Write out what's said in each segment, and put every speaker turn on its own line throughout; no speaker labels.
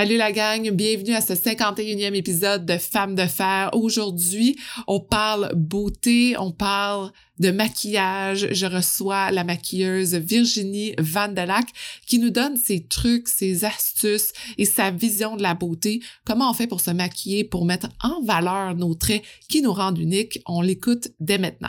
Salut la gang, bienvenue à ce 51e épisode de Femmes de fer. Aujourd'hui, on parle beauté, on parle de maquillage. Je reçois la maquilleuse Virginie Vandelac qui nous donne ses trucs, ses astuces et sa vision de la beauté. Comment on fait pour se maquiller, pour mettre en valeur nos traits qui nous rendent uniques? On l'écoute dès maintenant.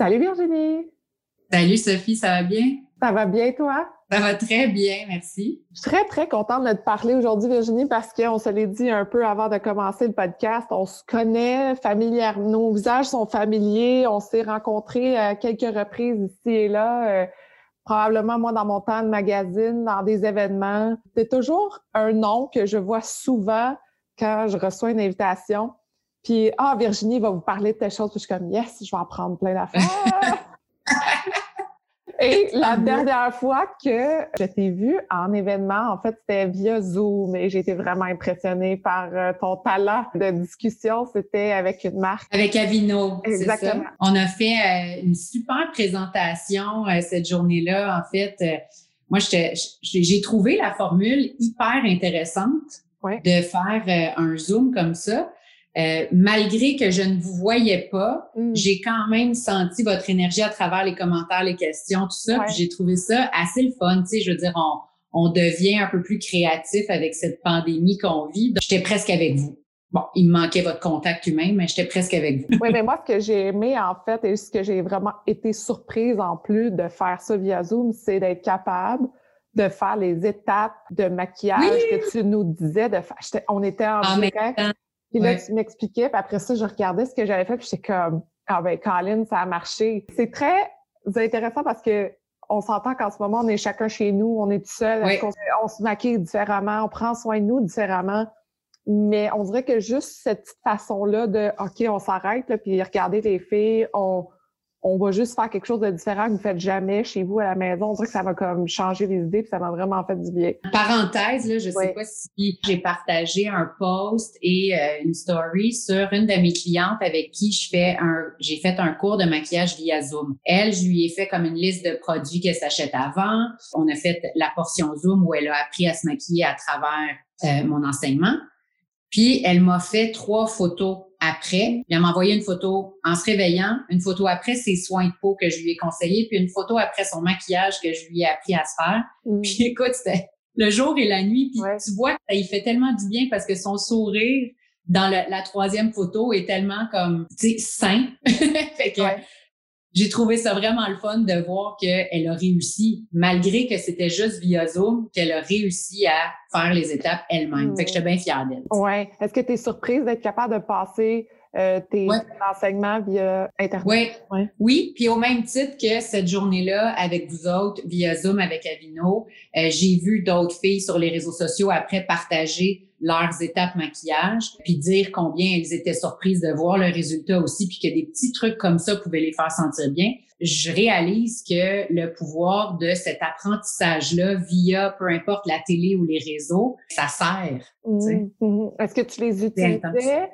Salut Virginie.
Salut Sophie, ça va bien?
Ça va bien toi?
Ça va très bien, merci.
Je suis très, très contente de te parler aujourd'hui, Virginie, parce qu'on se l'est dit un peu avant de commencer le podcast. On se connaît familièrement. Nos visages sont familiers. On s'est rencontrés à quelques reprises ici et là. Euh, probablement, moi, dans mon temps de magazine, dans des événements. C'est toujours un nom que je vois souvent quand je reçois une invitation. Puis, ah, Virginie va vous parler de telle chose. Puis je suis comme, yes, je vais apprendre plein d'affaires. Et la dernière fois que je t'ai vue en événement, en fait, c'était via Zoom et j'ai été vraiment impressionnée par euh, ton talent de discussion. C'était avec une marque.
Avec Avino. Exactement. Ça. On a fait euh, une super présentation euh, cette journée-là. En fait, moi, j'ai trouvé la formule hyper intéressante de faire un Zoom comme ça. Euh, malgré que je ne vous voyais pas, mm. j'ai quand même senti votre énergie à travers les commentaires, les questions, tout ça. Puis j'ai trouvé ça assez le fun. Tu sais, je veux dire, on, on devient un peu plus créatif avec cette pandémie qu'on vit. J'étais presque avec vous. Bon, il me manquait votre contact humain, mais j'étais presque avec vous.
Oui, mais moi, ce que j'ai aimé, en fait, et ce que j'ai vraiment été surprise en plus de faire ça via Zoom, c'est d'être capable de faire les étapes de maquillage que tu nous disais. De faire. On était en, en direct. Puis là, tu m'expliquais, puis après ça, je regardais ce que j'avais fait, puis j'étais comme, ah ben, Colin, ça a marché. C'est très intéressant parce que on s'entend qu'en ce moment, on est chacun chez nous, on est tout seul, on, se maquille différemment, on prend soin de nous différemment? Mais on dirait que juste cette petite façon-là de, OK, on s'arrête, puis regarder les filles, on, on va juste faire quelque chose de différent que vous faites jamais chez vous à la maison. On dirait que ça va comme changer les idées, puis ça m'a vraiment fait du bien.
Parenthèse, là, je sais pas si j'ai partagé un post et euh, une story sur une de mes clientes avec qui je fais un, j'ai fait un cours de maquillage via Zoom. Elle, je lui ai fait comme une liste de produits qu'elle s'achète avant. On a fait la portion Zoom où elle a appris à se maquiller à travers euh, mon enseignement. Puis elle m'a fait trois photos après. Elle m'a envoyé une photo en se réveillant, une photo après ses soins de peau que je lui ai conseillés, puis une photo après son maquillage que je lui ai appris à se faire. Mm. Puis écoute, c'était le jour et la nuit. Puis tu vois ça y fait tellement du bien parce que son sourire dans la troisième photo est tellement comme, tu sais, sain. fait que, j'ai trouvé ça vraiment le fun de voir qu'elle a réussi, malgré que c'était juste via Zoom, qu'elle a réussi à faire les étapes elle-même. Fait que j'étais bien fière d'elle.
Oui. Est-ce que tu es surprise d'être capable de passer euh, tes enseignements via Internet?
Oui. Ouais. Oui. Puis au même titre que cette journée-là, avec vous autres, via Zoom avec Avino, euh, j'ai vu d'autres filles sur les réseaux sociaux après partager leurs étapes maquillage, puis dire combien elles étaient surprises de voir le résultat aussi, puis que des petits trucs comme ça pouvaient les faire sentir bien. Je réalise que le pouvoir de cet apprentissage-là via peu importe la télé ou les réseaux, ça sert.
Mmh, mmh. Est-ce que tu les utilisais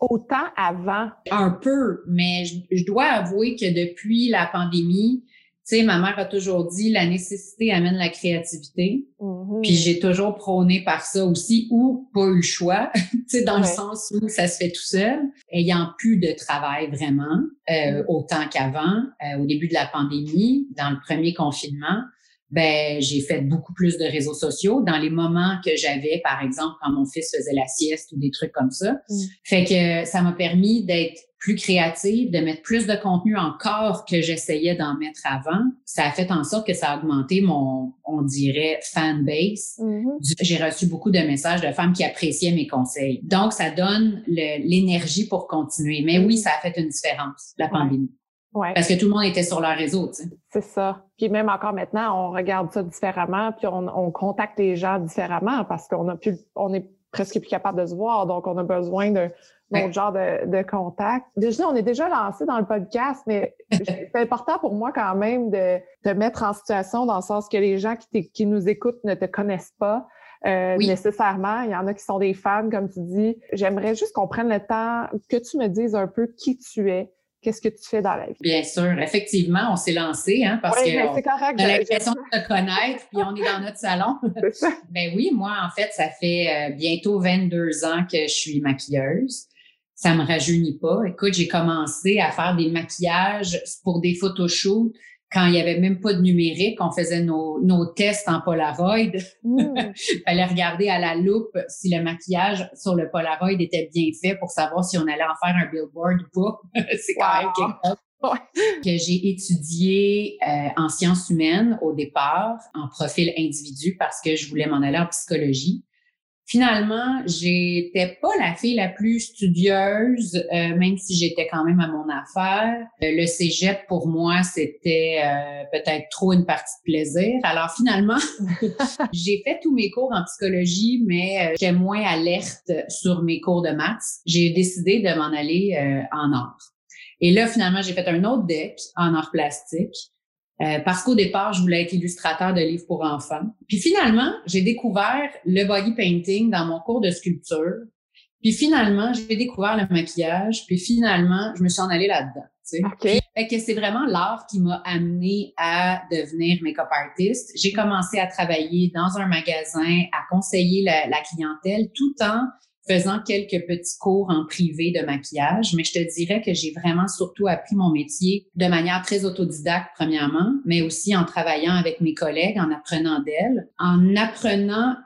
autant avant?
Un peu, mais je dois avouer que depuis la pandémie, tu sais, ma mère a toujours dit la nécessité amène la créativité. Mm-hmm. Puis j'ai toujours prôné par ça aussi, ou pas eu le choix, tu sais, dans le sens où ça se fait tout seul, ayant plus de travail vraiment, euh, mm. autant qu'avant, euh, au début de la pandémie, dans le premier confinement ben j'ai fait beaucoup plus de réseaux sociaux dans les moments que j'avais, par exemple, quand mon fils faisait la sieste ou des trucs comme ça. Mm. Fait que ça m'a permis d'être plus créative, de mettre plus de contenu encore que j'essayais d'en mettre avant. Ça a fait en sorte que ça a augmenté mon, on dirait, fan base. Mm-hmm. J'ai reçu beaucoup de messages de femmes qui appréciaient mes conseils. Donc, ça donne l'énergie pour continuer. Mais oui, mm. ça a fait une différence, la pandémie. Ouais. Parce que tout le monde était sur leur réseau, tu sais.
C'est ça. Puis même encore maintenant, on regarde ça différemment, puis on, on contacte les gens différemment parce qu'on a plus, on est presque plus capable de se voir, donc on a besoin de autre genre de, de contact. Déjà, on est déjà lancé dans le podcast, mais c'est important pour moi quand même de te mettre en situation dans le sens que les gens qui, qui nous écoutent ne te connaissent pas. Euh, nécessairement. Il y en a qui sont des fans, comme tu dis. J'aimerais juste qu'on prenne le temps que tu me dises un peu qui tu es, qu'est-ce que tu fais dans la vie?
Bien sûr, effectivement, on s'est lancé, hein, parce oui, que on a l'impression de te connaître, puis on est dans notre salon. ben oui, moi, en fait, ça fait euh, bientôt 22 ans que je suis maquilleuse ça me rajeunit pas. Écoute, j'ai commencé à faire des maquillages pour des photoshoots quand il y avait même pas de numérique. On faisait nos, nos tests en Polaroid. Il mmh. fallait regarder à la loupe si le maquillage sur le Polaroid était bien fait pour savoir si on allait en faire un billboard ou pas. C'est quand même quelque chose. que j'ai étudié euh, en sciences humaines au départ, en profil individu, parce que je voulais m'en aller en psychologie. Finalement, j'étais pas la fille la plus studieuse, euh, même si j'étais quand même à mon affaire. Euh, le cégep, pour moi, c'était euh, peut-être trop une partie de plaisir. Alors finalement, j'ai fait tous mes cours en psychologie, mais j'étais moins alerte sur mes cours de maths. J'ai décidé de m'en aller en art. Et là, finalement, j'ai fait un autre deck en art plastique. Euh, parce qu'au départ, je voulais être illustrateur de livres pour enfants. Puis finalement, j'ai découvert le body painting dans mon cours de sculpture. Puis finalement, j'ai découvert le maquillage. Puis finalement, je me suis en allée là-dedans. Okay. Fait que c'est vraiment l'art qui m'a amené à devenir make-up artist. J'ai commencé à travailler dans un magasin, à conseiller la, la clientèle, tout en faisant quelques petits cours en privé de maquillage, mais je te dirais que j'ai vraiment surtout appris mon métier de manière très autodidacte, premièrement, mais aussi en travaillant avec mes collègues, en apprenant d'elles, en apprenant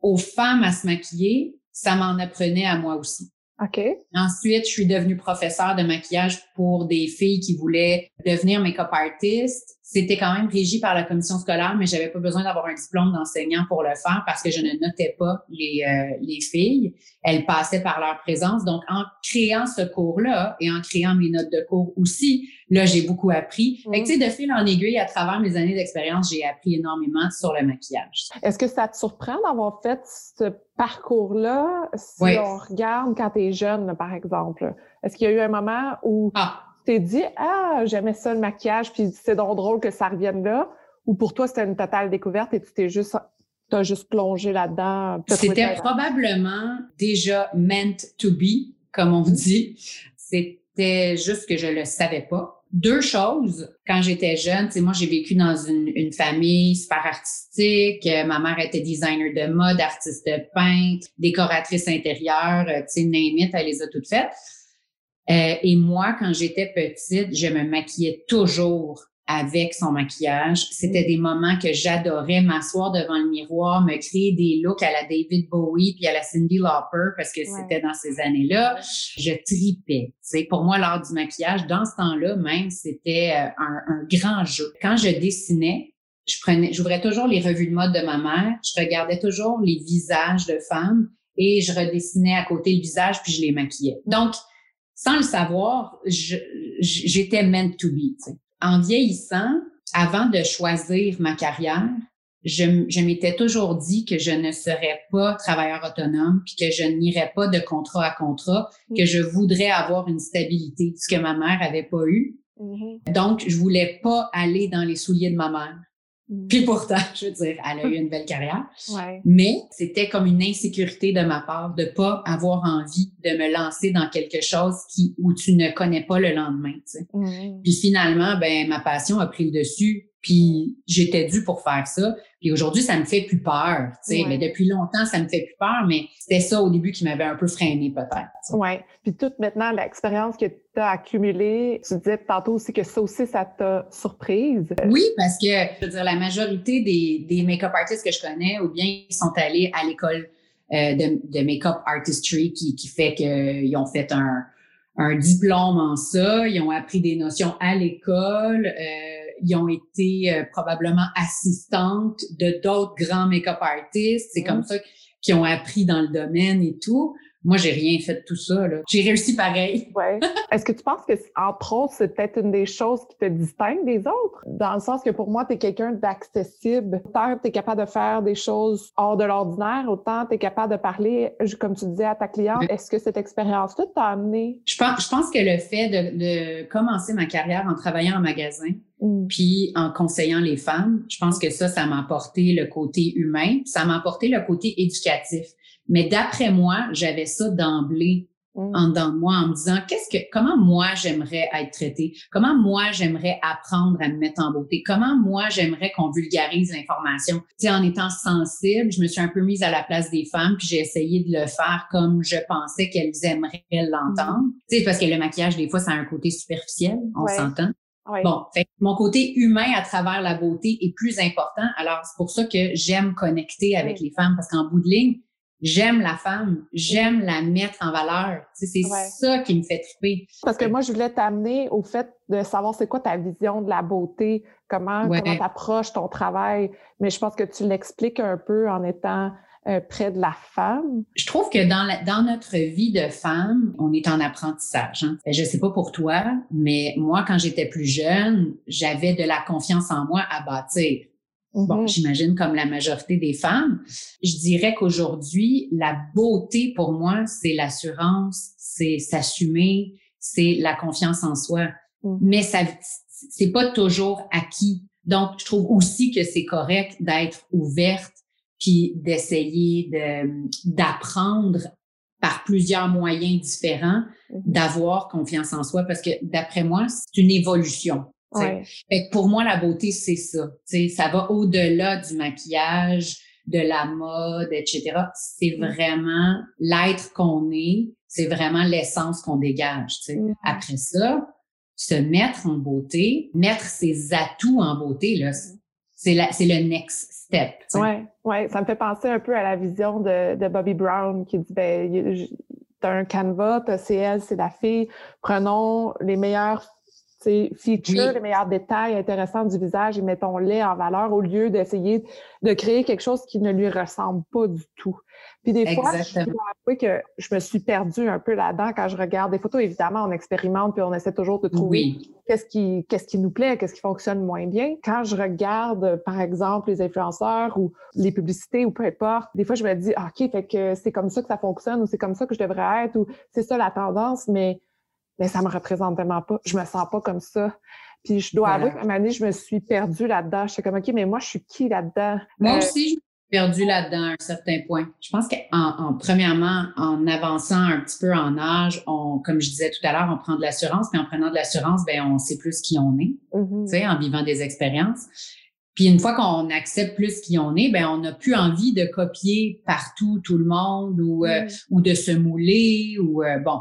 aux femmes à se maquiller, ça m'en apprenait à moi aussi.
OK.
Ensuite, je suis devenue professeure de maquillage pour des filles qui voulaient devenir make-up artist. C'était quand même régi par la commission scolaire, mais j'avais pas besoin d'avoir un diplôme d'enseignant pour le faire parce que je ne notais pas les, euh, les filles. Elles passaient par leur présence. Donc, en créant ce cours-là et en créant mes notes de cours aussi, là, j'ai beaucoup appris. Fait que, tu sais, de fil en aiguille, à travers mes années d'expérience, j'ai appris énormément sur le maquillage.
Est-ce que ça te surprend d'avoir fait ce parcours-là si on regarde quand tu es jeune, par exemple? Est-ce qu'il y a eu un moment où ah. T'es dit, ah, j'aimais ça le maquillage, puis c'est donc drôle que ça revienne là? Ou pour toi, c'était une totale découverte et tu t'es juste t'as juste plongé là-dedans?
C'était probablement déjà meant to be, comme on dit. C'était juste que je le savais pas. Deux choses, quand j'étais jeune, tu sais, moi, j'ai vécu dans une, une, famille super artistique. Ma mère était designer de mode, artiste peintre, décoratrice intérieure, tu sais, name elle les a toutes faites. Euh, et moi, quand j'étais petite, je me maquillais toujours avec son maquillage. C'était mm. des moments que j'adorais m'asseoir devant le miroir, me créer des looks à la David Bowie puis à la Cindy Lauper parce que c'était dans ces années-là. Je tripais. C'est pour moi l'art du maquillage dans ce temps-là même c'était euh, un, un, grand jeu. Quand je dessinais, je prenais, j'ouvrais toujours les revues de mode de ma mère, je regardais toujours les visages de femmes et je redessinais à côté le visage puis je les maquillais. Donc sans le savoir, j'étais meant to be. en vieillissant, avant de choisir ma carrière, je, je m'étais toujours dit que je ne serais pas travailleur autonome, puis que je n'irais pas de contrat à contrat, que je voudrais avoir une stabilité, ce que ma mère avait pas eu. Mm-hmm. Donc, je voulais pas aller dans les souliers de ma mère. Puis pourtant, je veux dire, elle a eu une belle carrière. Mais c'était comme une insécurité de ma part de pas avoir envie de me lancer dans quelque chose qui où tu ne connais pas le lendemain. Tu sais. Mm. Puis finalement, ben ma passion a pris le dessus. Puis j'étais due pour faire ça. Puis aujourd'hui, ça me fait plus peur. Tu sais, mais depuis longtemps, ça me fait plus peur. Mais c'était ça au début qui m'avait un peu freiné peut-être.
Oui. Puis toute maintenant l'expérience que tu as accumulée, tu disais tantôt aussi que ça aussi, ça t'a surprise.
Oui, parce que je veux dire, la majorité des, des make-up artistes que je connais, ou bien ils sont allés à l'école euh, de, de make-up artistry qui, qui fait qu'ils ont fait un, un diplôme en ça, ils ont appris des notions à l'école. Euh, ils ont été euh, probablement assistantes de d'autres grands make-up artistes. C'est comme mm. ça qu'ils ont appris dans le domaine et tout. Moi, j'ai rien fait de tout ça. J'ai réussi pareil.
Ouais. Est-ce que tu penses que, entre autres, c'est peut-être une des choses qui te distingue des autres? Dans le sens que pour moi, tu es quelqu'un d'accessible. Autant tu es capable de faire des choses hors de l'ordinaire, autant tu es capable de parler, comme tu disais, à ta cliente. Est-ce que cette expérience-là t'a amené?
Je pense, je pense que le fait de, de commencer ma carrière en travaillant en magasin, mm. puis en conseillant les femmes, je pense que ça, ça m'a apporté le côté humain, ça m'a apporté le côté éducatif. Mais d'après moi, j'avais ça d'emblée mm. en dedans de moi en me disant qu'est-ce que comment moi j'aimerais être traitée? Comment moi j'aimerais apprendre à me mettre en beauté? Comment moi j'aimerais qu'on vulgarise l'information? Tu sais en étant sensible je me suis un peu mise à la place des femmes puis j'ai essayé de le faire comme je pensais qu'elles aimeraient l'entendre mm. tu sais parce que le maquillage des fois ça a un côté superficiel on s'entend Bon, fait, mon côté humain à travers la beauté est plus important. Alors, c'est pour ça que j'aime connecter avec les femmes parce qu'en bout de ligne, j'aime la femme, j'aime la mettre en valeur. c'est ça qui me fait triper.
Parce que moi, je voulais t'amener au fait de savoir c'est quoi ta vision de la beauté, comment tu approches ton travail. Mais je pense que tu l'expliques un peu en étant euh, près de la femme?
Je trouve que dans, dans notre vie de femme, on est en apprentissage. Hein. Je sais pas pour toi, mais moi, quand j'étais plus jeune, j'avais de la confiance en moi à bâtir. Bon, mm-hmm. j'imagine comme la majorité des femmes. Je dirais qu'aujourd'hui, la beauté pour moi, c'est l'assurance, c'est s'assumer, c'est la confiance en soi. Mm-hmm. Mais ça, c'est pas toujours acquis. Donc, je trouve aussi que c'est correct d'être ouverte puis d'essayer de, d'apprendre par plusieurs moyens différents, mm-hmm. d'avoir confiance en soi parce que d'après moi, c'est une évolution. Fait pour moi, la beauté, c'est ça. ça va au-delà du maquillage, de la mode, etc. C'est mm. vraiment l'être qu'on est, c'est vraiment l'essence qu'on dégage. Mm. Après ça, se mettre en beauté, mettre ses atouts en beauté, là. C'est le next step.
Ouais, ouais, ça me fait penser un peu à la vision de, de Bobby Brown qui dit ben, t'as un canevas, t'as elle, c'est la fille, prenons les meilleurs feature les meilleurs détails intéressants du visage et mettons-les en valeur au lieu d'essayer de créer quelque chose qui ne lui ressemble pas du tout. Puis des fois, je dois avouer que je me suis perdue un peu là-dedans quand je regarde des photos. Évidemment, on expérimente puis on essaie toujours de trouver qu'est-ce qui, qu'est-ce qui nous plaît, qu'est-ce qui fonctionne moins bien. Quand je regarde, par exemple, les influenceurs ou les publicités ou peu importe, des fois, je me dis, ah, OK, fait que c'est comme ça que ça fonctionne ou c'est comme ça que je devrais être ou c'est ça la tendance, mais mais ça me représente vraiment pas. Je me sens pas comme ça. Puis je dois avouer qu'à un moment donné, je me suis perdue là-dedans. Je suis comme, OK, mais moi, je suis qui là-dedans?
Moi euh, aussi, je me suis perdue là-dedans à un certain point. Je pense qu'en en, premièrement, en avançant un petit peu en âge, on, comme je disais tout à l'heure, on prend de l'assurance, mais en prenant de l'assurance, ben on sait plus qui on est, mm-hmm. tu sais, en vivant des expériences. Puis une fois qu'on accepte plus qui on est, ben on n'a plus envie de copier partout tout le monde ou, euh, mm. ou de se mouler ou euh, bon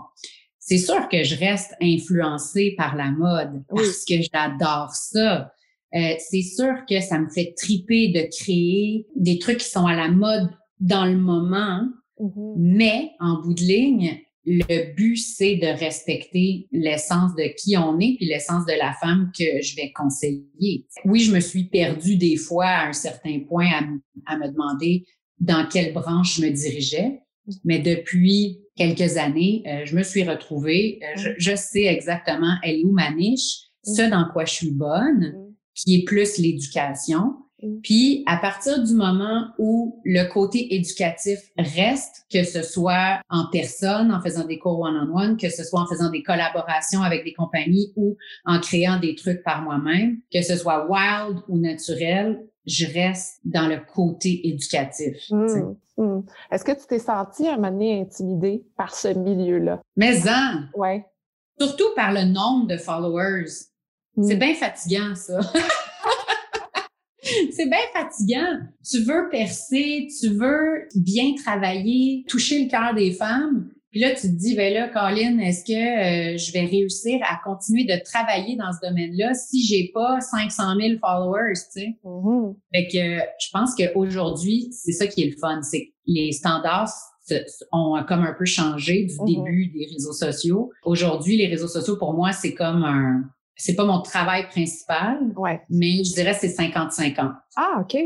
c'est sûr que je reste influencée par la mode parce que j'adore ça. Euh, c'est sûr que ça me fait triper de créer des trucs qui sont à la mode dans le moment, mm-hmm. mais en bout de ligne, le but, c'est de respecter l'essence de qui on est puis l'essence de la femme que je vais conseiller. Oui, je me suis perdue des fois à un certain point à me demander dans quelle branche je me dirigeais, mais depuis quelques années, euh, je me suis retrouvée, euh, je, je, sais exactement elle est où ma niche, ce dans quoi je suis bonne, qui est plus l'éducation. Puis, à partir du moment où le côté éducatif reste, que ce soit en personne, en faisant des cours one-on-one, que ce soit en faisant des collaborations avec des compagnies ou en créant des trucs par moi-même, que ce soit wild ou naturel, je reste dans le côté éducatif.
Mmh, mmh. Est-ce que tu t'es senti à un moment donné intimidée par ce milieu-là?
Mais en!
Ouais.
Surtout par le nombre de followers. C'est mmh. bien fatigant, ça. C'est bien fatigant. Tu veux percer, tu veux bien travailler, toucher le cœur des femmes, puis là, tu te dis, ben là, Colin, est-ce que euh, je vais réussir à continuer de travailler dans ce domaine-là si j'ai pas 500 000 followers, tu sais? Mm-hmm. Fait que je pense qu'aujourd'hui, c'est ça qui est le fun, c'est que les standards ont comme un peu changé du mm-hmm. début des réseaux sociaux. Aujourd'hui, les réseaux sociaux, pour moi, c'est comme un... C'est pas mon travail principal,
ouais.
mais je dirais c'est 50-50.
Ah, OK.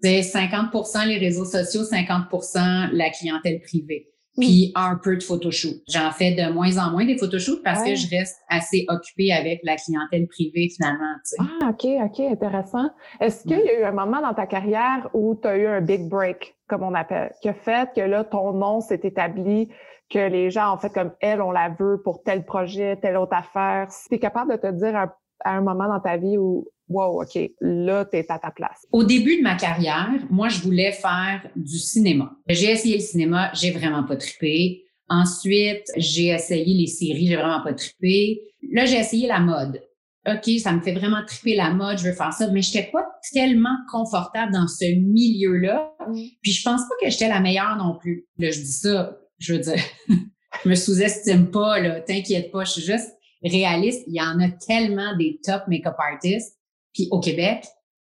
C'est 50% les réseaux sociaux, 50% la clientèle privée. Puis un peu de photoshoot. J'en fais de moins en moins des photoshoots parce que je reste assez occupée avec la clientèle privée finalement.
Ah, OK, OK, intéressant. Est-ce qu'il y a eu un moment dans ta carrière où tu as eu un big break, comme on appelle, qui a fait que là, ton nom s'est établi, que les gens, en fait, comme elle, on la veut pour tel projet, telle autre affaire? Si tu es capable de te dire à, un moment dans ta vie où wow, OK, là, tu es à ta place?
Au début de ma carrière, moi, je voulais faire du cinéma. J'ai essayé le cinéma, j'ai vraiment pas trippé. Ensuite, j'ai essayé les séries, j'ai vraiment pas trippé. Là, j'ai essayé la mode. OK, ça me fait vraiment tripper la mode, je veux faire ça, mais je n'étais pas tellement confortable dans ce milieu-là. Mm. Puis je pense pas que j'étais la meilleure non plus. Là, je dis ça, je veux dire, je me sous-estime pas, là, t'inquiète pas, je suis juste réaliste. Il y en a tellement des top make-up artists puis au Québec,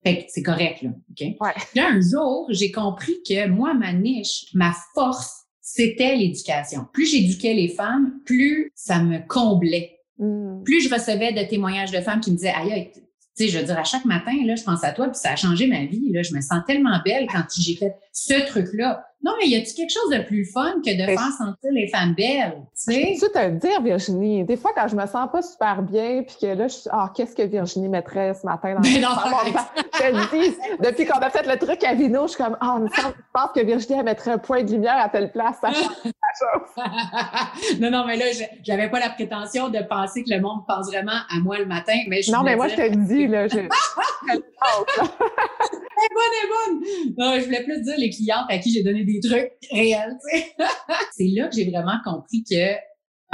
c'est correct, là. OK? Là, un jour, j'ai compris que moi, ma niche, ma force, c'était l'éducation. Plus j'éduquais les femmes, plus ça me comblait. Hmm. Plus je recevais de témoignages de femmes qui me disaient, aïe, tu sais, je veux dire, à chaque matin, là, je pense à toi, puis ça a changé ma vie. Là, je me sens tellement belle quand j'ai fait ce truc-là. Non, mais y a-tu quelque chose de plus fun que de faire sentir les femmes belles, tu sais?
Tu te le dire, Virginie. Des fois, quand je me sens pas super bien, puis que là, je suis, ah, qu'est-ce que Virginie mettrait ce matin dans
mais non,
Je te dis, depuis qu'on a fait le truc à Vino, je suis comme, ah, oh, je pense que Virginie, elle mettrait un point de lumière à telle place. Ça
non, non, mais là, j'avais pas la prétention de penser que le monde pense vraiment à moi le matin, mais je
Non, mais moi, je te le dis, là, je...
Bonne, est bonne! Non, je voulais plus dire les clientes à qui j'ai donné des trucs réels, c'est là que j'ai vraiment compris que,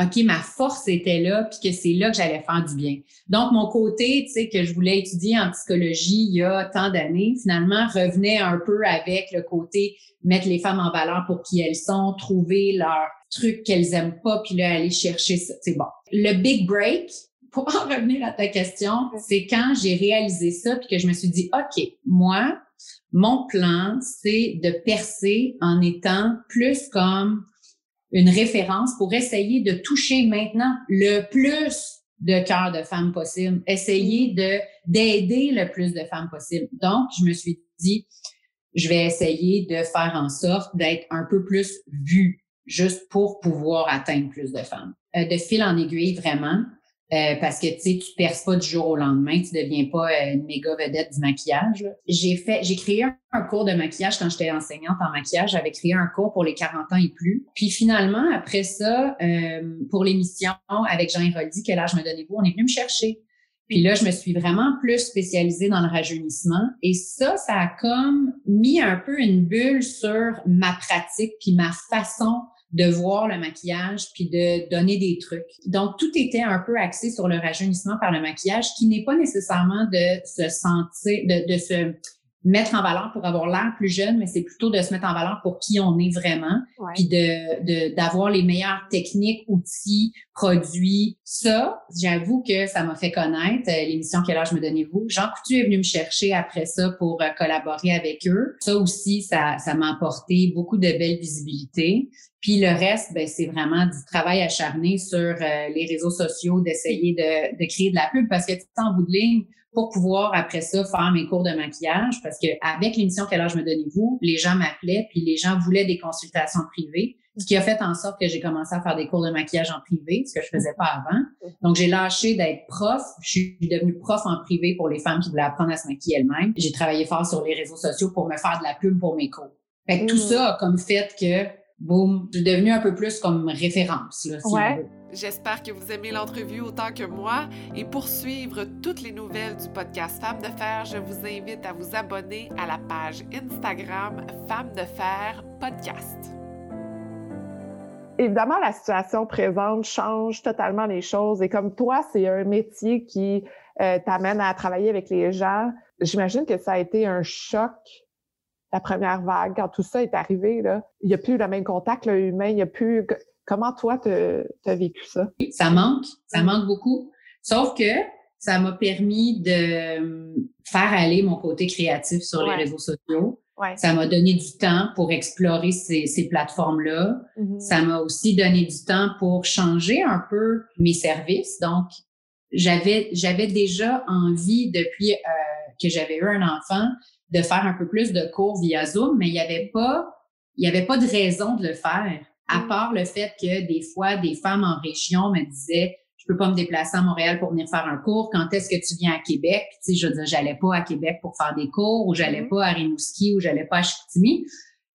OK, ma force était là, puis que c'est là que j'allais faire du bien. Donc, mon côté, tu sais, que je voulais étudier en psychologie il y a tant d'années, finalement, revenait un peu avec le côté mettre les femmes en valeur pour qui elles sont, trouver leur truc qu'elles aiment pas, puis là, aller chercher ça. C'est bon. Le big break, pour en revenir à ta question, c'est quand j'ai réalisé ça puis que je me suis dit, OK, moi, mon plan, c'est de percer en étant plus comme une référence pour essayer de toucher maintenant le plus de cœurs de femmes possible, essayer de d'aider le plus de femmes possible. Donc, je me suis dit, je vais essayer de faire en sorte d'être un peu plus vue, juste pour pouvoir atteindre plus de femmes. Euh, de fil en aiguille, vraiment, euh, parce que tu sais, tu perces pas du jour au lendemain, tu deviens pas euh, une méga vedette du maquillage. J'ai fait, j'ai créé un, cours de maquillage quand j'étais enseignante en maquillage. J'avais créé un cours pour les 40 ans et plus. Puis finalement, après ça, euh, pour l'émission avec Jean Héroldi, quel âge me donnez-vous, on est venu me chercher. Puis là, je me suis vraiment plus spécialisée dans le rajeunissement. Et ça, ça a comme mis un peu une bulle sur ma pratique puis ma façon de voir le maquillage puis de donner des trucs. Donc, tout était un peu axé sur le rajeunissement par le maquillage qui n'est pas nécessairement de se sentir, de, de se mettre en valeur pour avoir l'air plus jeune, mais c'est plutôt de se mettre en valeur pour qui on est vraiment, puis de d'avoir les meilleures techniques, outils, produits. Ça, j'avoue que ça m'a fait connaître euh, l'émission Quel âge me donnez-vous? Jean Coutu est venu me chercher après ça pour euh, collaborer avec eux. Ça aussi, ça ça m'a apporté beaucoup de belle visibilité. Puis le reste, ben, c'est vraiment du travail acharné sur euh, les réseaux sociaux, d'essayer de, de créer de la pub parce que en bout de ligne, pour pouvoir après ça faire mes cours de maquillage parce que avec l'émission Quel âge me donnez-vous, les gens m'appelaient puis les gens voulaient des consultations privées, ce qui a fait en sorte que j'ai commencé à faire des cours de maquillage en privé, ce que je faisais pas avant. Donc j'ai lâché d'être prof, je suis devenue prof en privé pour les femmes qui voulaient apprendre à se maquiller elles-mêmes. J'ai travaillé fort sur les réseaux sociaux pour me faire de la pub pour mes cours. Fait que tout mmh. ça a comme fait que boum, je suis devenue un peu plus comme référence là, si
ouais. J'espère que vous aimez l'entrevue autant que moi et pour suivre toutes les nouvelles du podcast Femmes de Fer, je vous invite à vous abonner à la page Instagram Femmes de Fer Podcast.
Évidemment, la situation présente change totalement les choses et comme toi, c'est un métier qui euh, t'amène à travailler avec les gens. J'imagine que ça a été un choc la première vague, quand tout ça est arrivé, là, il n'y a plus le même contact humain, il n'y a plus. Comment toi, tu as vécu ça?
Ça manque, ça manque beaucoup. Sauf que ça m'a permis de euh, faire aller mon côté créatif sur les réseaux sociaux. Ça m'a donné du temps pour explorer ces, ces plateformes-là. Mm-hmm. Ça m'a aussi donné du temps pour changer un peu mes services. Donc, j'avais j'avais déjà envie depuis euh, que j'avais eu un enfant de faire un peu plus de cours via Zoom, mais il n'y avait pas il y avait pas de raison de le faire À mm. part le fait que des fois, des femmes en région me disaient, je peux pas me déplacer à Montréal pour venir faire un cours. Quand est-ce que tu viens à Québec? Tu sais, je veux dire, j'allais pas à Québec pour faire des cours ou j'allais mm. pas à Rimouski ou j'allais pas à Chicoutimi.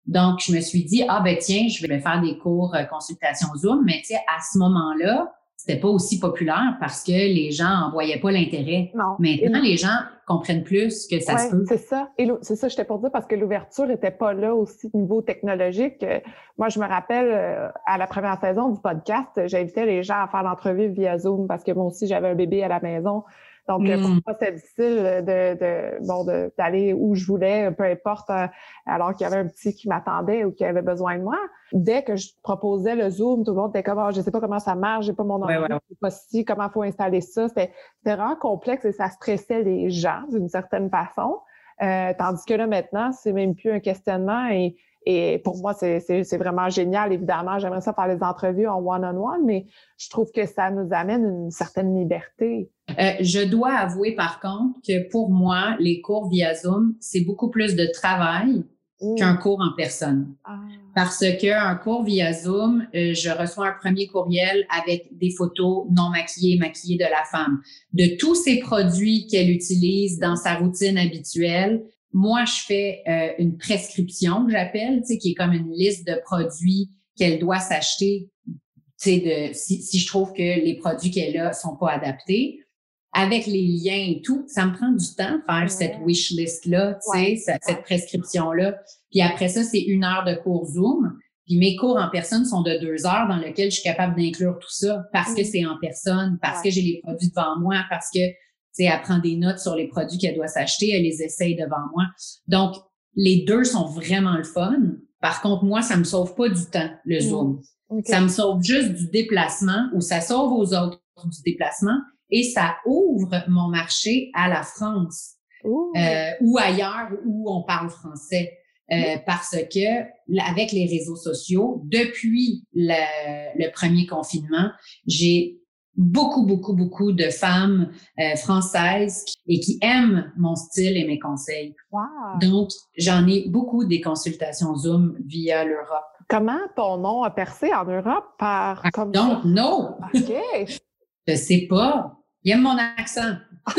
Donc, je me suis dit, ah ben tiens, je vais faire des cours euh, consultation Zoom. Mais tu sais, à ce moment-là, c'était pas aussi populaire parce que les gens en voyaient pas l'intérêt. Maintenant, les gens comprennent plus que ça se peut.
C'est ça. Et c'est ça, j'étais pour dire parce que l'ouverture était pas là aussi au niveau technologique. Euh, moi, je me rappelle euh, à la première saison du podcast, j'invitais les gens à faire l'entrevue via Zoom parce que moi aussi, j'avais un bébé à la maison. Donc, pour hmm. moi, c'était difficile de, de bon d'aller où je voulais, peu importe, euh, alors qu'il y avait un petit qui m'attendait ou qui avait besoin de moi. Dès que je proposais le Zoom, tout le monde était comme, oh, je sais pas comment ça marche, j'ai pas mon ordi, je sais pas si, comment faut installer ça? C'était vraiment complexe et ça stressait les gens d'une certaine façon. Euh, tandis que là, maintenant, c'est même plus un questionnement et et pour moi, c'est vraiment génial. Évidemment, j'aimerais ça faire les entrevues en one-on-one, mais je trouve que ça nous amène une certaine liberté.
Euh, je dois avouer, par contre, que pour moi, les cours via Zoom, c'est beaucoup plus de travail mmh. qu'un cours en personne. Ah. Parce qu'un cours via Zoom, euh, je reçois un premier courriel avec des photos non maquillées, maquillées de la femme, de tous ces produits qu'elle utilise dans sa routine habituelle, moi, je fais euh, une prescription que j'appelle, tu sais, qui est comme une liste de produits qu'elle doit s'acheter, tu sais, de, si, si, je trouve que les produits qu'elle a sont pas adaptés. Avec les liens et tout, ça me prend du temps de faire cette wish list-là, tu sais, cette prescription-là. Puis après ça, c'est une heure de cours Zoom. Puis mes cours en personne sont de deux heures dans lesquels je suis capable d'inclure tout ça parce que c'est en personne, parce que j'ai les produits devant moi, parce que sais, elle prend des notes sur les produits qu'elle doit s'acheter, elle les essaye devant moi. Donc, les deux sont vraiment le fun. Par contre, moi, ça me sauve pas du temps, le mmh. Zoom. Ça me sauve juste du déplacement ou ça sauve aux autres du déplacement et ça ouvre mon marché à la France euh, ou ailleurs où on parle français. Euh, parce que avec les réseaux sociaux, depuis le, le premier confinement, j'ai beaucoup, beaucoup, beaucoup de femmes euh, françaises et qui aiment mon style et mes conseils. Donc, j'en ai beaucoup des consultations Zoom via l'Europe.
Comment ton nom a percé en Europe par
ah, comme Non, non. OK. Je sais pas. Il aime mon accent.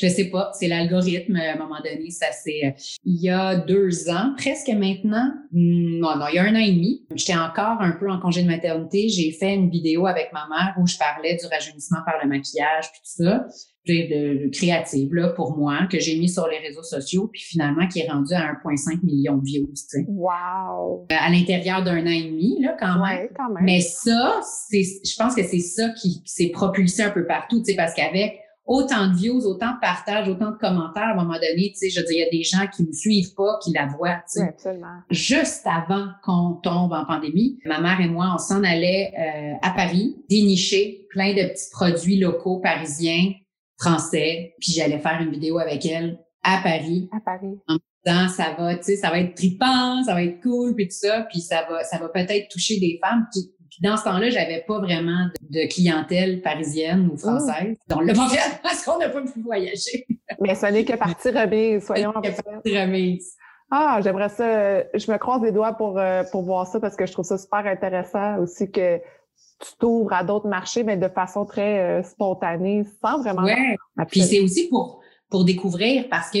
Je sais pas, c'est l'algorithme. À un moment donné, ça c'est il y a deux ans, presque maintenant. Non, non, il y a un an et demi. J'étais encore un peu en congé de maternité. J'ai fait une vidéo avec ma mère où je parlais du rajeunissement par le maquillage puis tout ça. De, de, créative là pour moi que j'ai mis sur les réseaux sociaux puis finalement qui est rendu à 1,5 million de views. Tu sais.
Wow.
Euh, à l'intérieur d'un an et demi là quand, même.
quand même.
Mais ça, c'est, je pense que c'est ça qui s'est propulsé un peu partout, tu sais, parce qu'avec autant de views, autant de partages, autant de commentaires à un moment donné. Tu sais, je veux dire, il y a des gens qui me suivent pas, qui la voient. Tu sais.
absolument.
Juste avant qu'on tombe en pandémie, ma mère et moi, on s'en allait euh, à Paris, dénicher plein de petits produits locaux parisiens, français, puis j'allais faire une vidéo avec elle à Paris.
À Paris.
En disant, ça va, tu sais, ça va être tripant, ça va être cool, puis tout ça, puis ça va, ça va peut-être toucher des femmes qui dans ce temps-là, j'avais pas vraiment de clientèle parisienne ou française. Oh. Donc, le pas parce qu'on n'a pas pu voyager.
Mais ce n'est que partie remise, soyons en
partie remise.
Ah, j'aimerais ça. Je me croise les doigts pour, euh, pour voir ça parce que je trouve ça super intéressant aussi que tu t'ouvres à d'autres marchés, mais de façon très euh, spontanée, sans vraiment.
Ouais. Puis c'est aussi pour pour découvrir parce que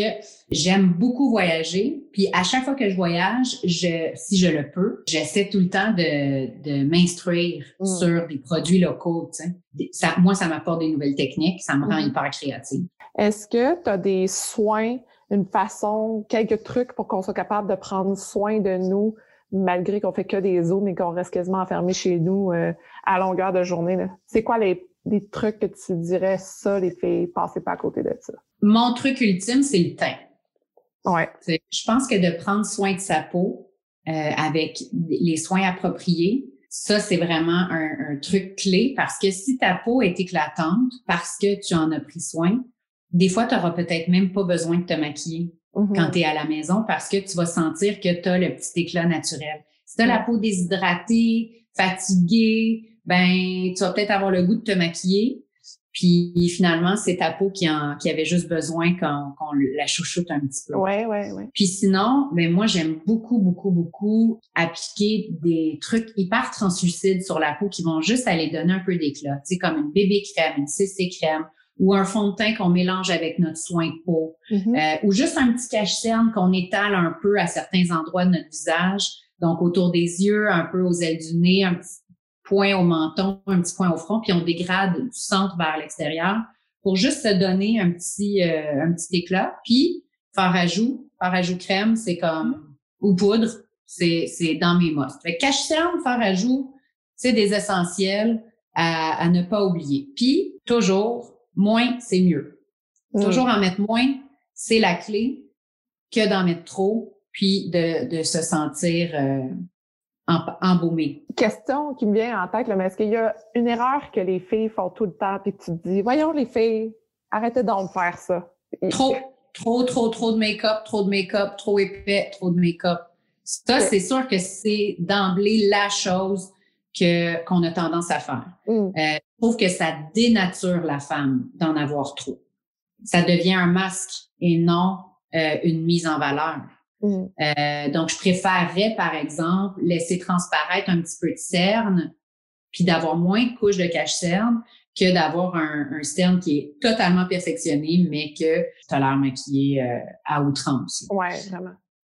j'aime beaucoup voyager. Puis à chaque fois que je voyage, je, si je le peux, j'essaie tout le temps de, de m'instruire mm. sur des produits locaux. Tu sais. ça, moi, ça m'apporte des nouvelles techniques, ça me rend mm. hyper créative.
Est-ce que tu as des soins, une façon, quelques trucs pour qu'on soit capable de prendre soin de nous malgré qu'on fait que des zooms et qu'on reste quasiment enfermé chez nous euh, à longueur de journée? C'est quoi les, les trucs que tu dirais ça, les filles, passez pas à côté de ça?
Mon truc ultime, c'est le teint.
Ouais.
Je pense que de prendre soin de sa peau euh, avec les soins appropriés, ça, c'est vraiment un, truc clé parce que si ta peau est éclatante parce que tu en as pris soin, des fois, tu n'auras peut-être même pas besoin de te maquiller mm-hmm. quand tu es à la maison parce que tu vas sentir que tu as le petit éclat naturel. Si tu as la peau déshydratée, fatiguée, ben tu vas peut-être avoir le goût de te maquiller, Puis finalement, c'est ta peau qui, en, qui avait juste besoin qu'on la chouchoute un petit peu.
Ouais, ouais, ouais.
Puis sinon, ben moi, j'aime beaucoup, beaucoup, beaucoup appliquer des trucs hyper translucides sur la peau qui vont juste aller donner un peu d'éclat. Tu sais, comme une bébé crème, une CC crème ou un fond de teint qu'on mélange avec notre soin de peau, mm-hmm. euh, ou juste un petit cache-cerne qu'on étale un peu à certains endroits de notre visage, donc autour des yeux, un peu aux ailes du nez, un petit point au menton, un petit point au front, puis on dégrade du centre vers l'extérieur pour juste se donner un petit euh, un petit éclat. Puis faire ajout, faire ajout crème, c'est comme ou poudre, c'est c'est dans mes must. Fait cache-cerne, faire ajout, c'est des essentiels à, à ne pas oublier. Puis toujours moins, c'est mieux. Mm. Toujours en mettre moins, c'est la clé que d'en mettre trop, puis de, de se sentir euh, embaumé.
Question qui me vient en tête, là, mais est-ce qu'il y a une erreur que les filles font tout le temps, puis tu te dis, voyons les filles, arrêtez donc de faire ça.
Trop, trop, trop, trop de make-up, trop de make-up, trop épais, trop de make-up. Ça, c'est sûr que c'est d'emblée la chose que qu'on a tendance à faire. Mm. Euh, je trouve que ça dénature la femme d'en avoir trop. Ça devient un masque et non euh, une mise en valeur. Mm. Euh, donc, je préférerais, par exemple, laisser transparaître un petit peu de cerne, puis d'avoir moins de couches de cache-cerne que d'avoir un, un, cerne qui est totalement perfectionné, mais que tu as l'air maquillé à outrance.
Ouais, vraiment.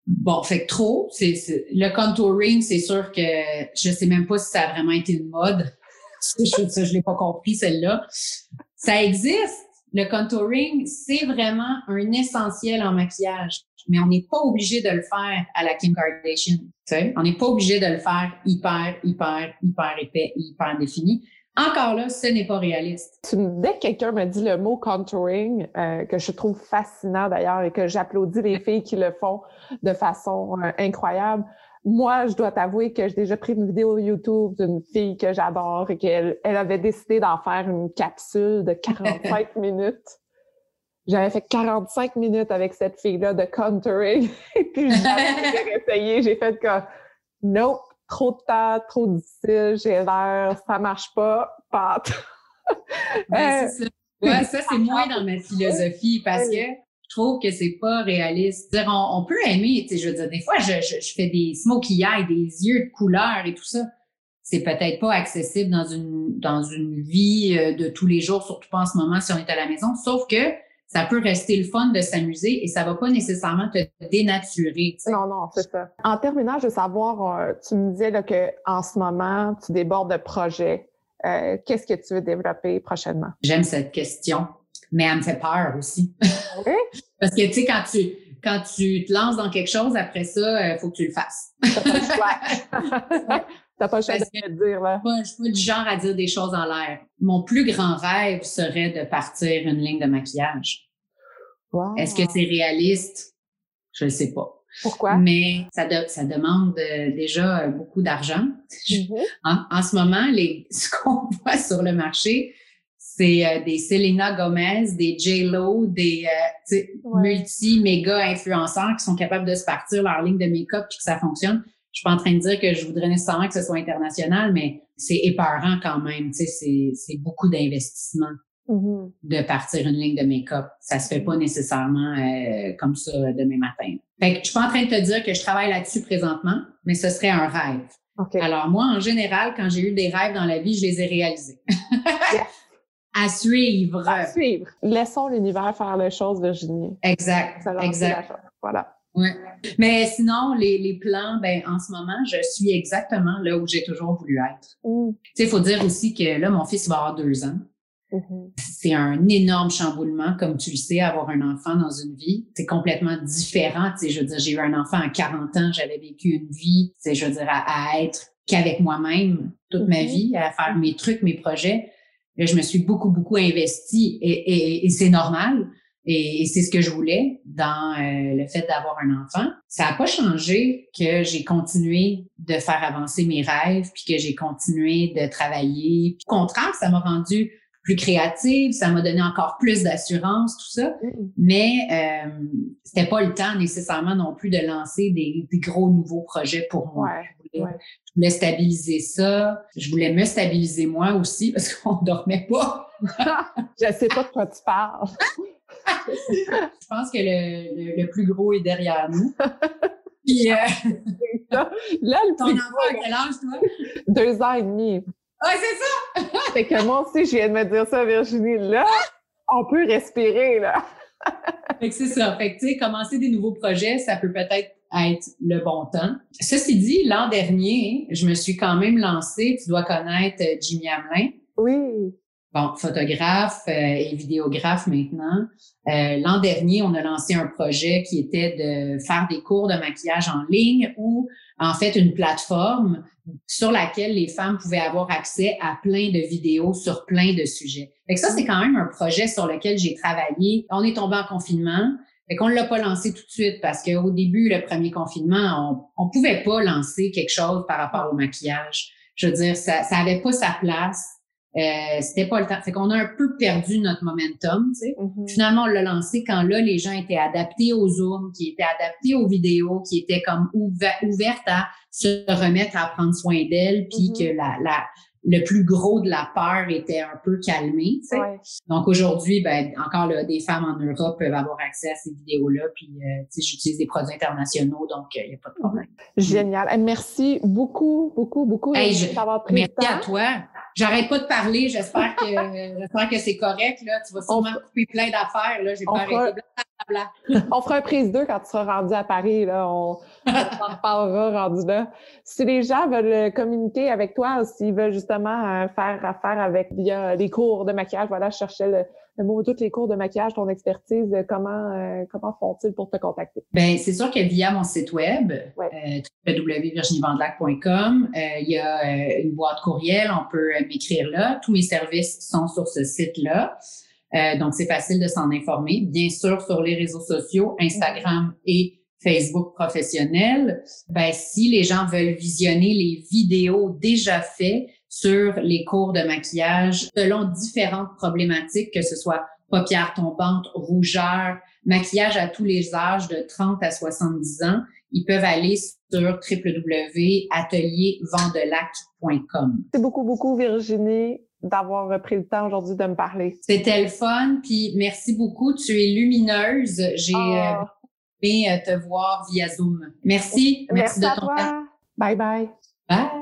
Bon, fait que trop, c'est le contouring, c'est sûr que je sais même pas si ça a vraiment été une mode. je je l'ai pas compris celle-là. Ça existe. Le contouring, c'est vraiment un essentiel en maquillage, mais on n'est pas obligé de le faire à la Kim Kardashian. On n'est pas obligé de le faire hyper, hyper, hyper épais, hyper défini. Encore là, ce n'est pas réaliste.
Dès que quelqu'un me dit le mot contouring, euh, que je trouve fascinant d'ailleurs et que j'applaudis les filles qui le font de façon euh, incroyable, moi, je dois t'avouer que j'ai déjà pris une vidéo YouTube d'une fille que j'adore et qu'elle elle avait décidé d'en faire une capsule de 45 minutes. J'avais fait 45 minutes avec cette fille-là de contouring. et puis, j'ai essayé, j'ai fait que nope, trop de temps, trop difficile, j'ai l'air, ça marche pas, pâte.
Ben, c'est ça. Ouais, ça, c'est moins dans ma philosophie parce que je trouve que c'est pas réaliste. Dire, on, peut aimer, tu sais, je veux dire, des fois, je, je, fais des smokey eyes, des yeux de couleur et tout ça. C'est peut-être pas accessible dans une, dans une vie euh, de tous les jours, surtout pas en ce moment si on est à la maison. Sauf que ça peut rester le fun de s'amuser et ça va pas nécessairement te dénaturer.
Non, non, c'est ça. En terminant, je veux savoir, euh, tu me disais là, que en ce moment, tu débordes de projets. Euh, qu'est-ce que tu veux développer prochainement?
J'aime cette question, mais elle me fait peur aussi. Oui? Parce que, tu sais, quand tu, quand tu te lances dans quelque chose, après ça, il euh, faut que tu le fasses.
T'as pas le choix de le dire, là.
je suis pas du genre à dire des choses en l'air. Mon plus grand rêve serait de partir une ligne de maquillage. Est-ce que c'est réaliste? Je ne sais pas.
Pourquoi?
Mais ça, ça demande euh, déjà beaucoup d'argent. Mm-hmm. En, ce moment, les, ce qu'on voit sur le marché, c'est euh, des Selena Gomez, des J-Lo, des euh, multi-méga influenceurs qui sont capables de se partir leur ligne de make-up et que ça fonctionne. Je suis pas en train de dire que je voudrais nécessairement que ce soit international, mais c'est épeurant quand même. C'est beaucoup d'investissement mm-hmm. de partir une ligne de make-up. Ça se fait pas nécessairement euh, comme ça demain matin. Fait que je suis pas en train de te dire que je travaille là-dessus présentement, mais ce serait un rêve. Alors moi, en général, quand j'ai eu des rêves dans la vie, je les ai réalisés. À suivre.
À suivre. Laissons l'univers faire les choses, Virginie.
Exact. exact.
Voilà.
Oui. Mais sinon, les, les, plans, ben, en ce moment, je suis exactement là où j'ai toujours voulu être. Mm. Tu sais, il faut dire aussi que là, mon fils va avoir deux ans. Mm-hmm. C'est un énorme chamboulement, comme tu le sais, avoir un enfant dans une vie. C'est complètement différent. Tu sais, je veux dire, j'ai eu un enfant à 40 ans, j'avais vécu une vie, tu sais, je veux dire, à, être qu'avec moi-même toute ma mm-hmm. vie, à faire mes trucs, mes projets. Là, je me suis beaucoup, beaucoup investie et, et, et c'est normal. Et, c'est ce que je voulais dans euh, le fait d'avoir un enfant. Ça n'a pas changé que j'ai continué de faire avancer mes rêves, puis que j'ai continué de travailler. Au contraire, ça m'a rendu plus créative, ça m'a donné encore plus d'assurance, tout ça. Mm. Mais euh, c'était pas le temps nécessairement non plus de lancer des, des gros nouveaux projets pour moi. Je voulais Je voulais stabiliser ça. Je voulais me stabiliser moi aussi parce qu'on dormait pas.
je sais pas de quoi tu parles.
je pense que le, plus gros est derrière nous. Puis, euh,
là, le
ton enfant a quel âge, toi?
Deux ans et demi.
Ah, c'est ça!
c'est que moi aussi, je viens de me dire ça, Virginie. Là, on peut respirer, là.
fait que c'est ça. Fait que, tu sais, commencer des nouveaux projets, ça peut peut-être être le bon temps. Ceci dit, l'an dernier, je me suis quand même lancée, tu dois connaître euh, Jimmy Hamelin.
Oui.
Bon, photographe euh, et vidéographe maintenant. Euh, l'an dernier, on a lancé un projet qui était de faire des cours de maquillage en ligne ou en fait une plateforme sur laquelle les femmes pouvaient avoir accès à plein de vidéos sur plein de sujets. Fait que ça, c'est quand même un projet sur lequel j'ai travaillé. On est tombé en confinement. Fait qu'on ne l'a pas lancé tout de suite parce qu'au début, le premier confinement, on ne pouvait pas lancer quelque chose par rapport au maquillage. Je veux dire, ça n'avait pas sa place. Euh, c'était pas le temps. Fait qu'on a un peu perdu notre momentum. Tu sais. Mm-hmm. Finalement, on l'a lancé quand là, les gens étaient adaptés aux Zoom, qui étaient adaptés aux vidéos, qui étaient comme ouvertes à se remettre à prendre soin d'elles, puis mm-hmm. que la, la, le plus gros de la peur était un peu calmé. Tu sais. Donc aujourd'hui, ben, encore là, des femmes en Europe peuvent avoir accès à ces vidéos-là. Puis euh, tu sais, j'utilise des produits internationaux, donc il euh, n'y a pas de problème.
Génial. Merci beaucoup, beaucoup, beaucoup
d'avoir pris Merci à toi. J'arrête pas de parler. J'espère que j'espère que c'est correct. Là. Tu vas sûrement couper plein d'affaires. Là. J'ai pas arrêté.
On fera un prise 2 quand tu seras rendu à Paris. Là. On, on en reparlera rendu là. Si les gens veulent communiquer avec toi, s'ils veulent justement euh, faire affaire avec via les cours de maquillage, voilà, je cherchais le, le mot, tous les cours de maquillage, ton expertise, comment, euh, comment font-ils pour te contacter?
Ben c'est sûr que via mon site web, ouais. euh, www.virginievandelac.com, euh, il y a euh, une boîte courriel, on peut m'écrire là. Tous mes services sont sur ce site-là. Donc, c'est facile de s'en informer. Bien sûr, sur les réseaux sociaux, Instagram et Facebook professionnel. Ben, si les gens veulent visionner les vidéos déjà faites, sur les cours de maquillage selon différentes problématiques, que ce soit paupières tombantes, rougeur, maquillage à tous les âges de 30 à 70 ans. Ils peuvent aller sur www.ateliervendelac.com.
Merci beaucoup, beaucoup, Virginie, d'avoir pris le temps aujourd'hui de me parler.
C'était le fun, puis merci beaucoup. Tu es lumineuse. J'ai oh. aimé euh, te voir via Zoom. Merci.
Merci, de ton temps. Bye bye.
Bye.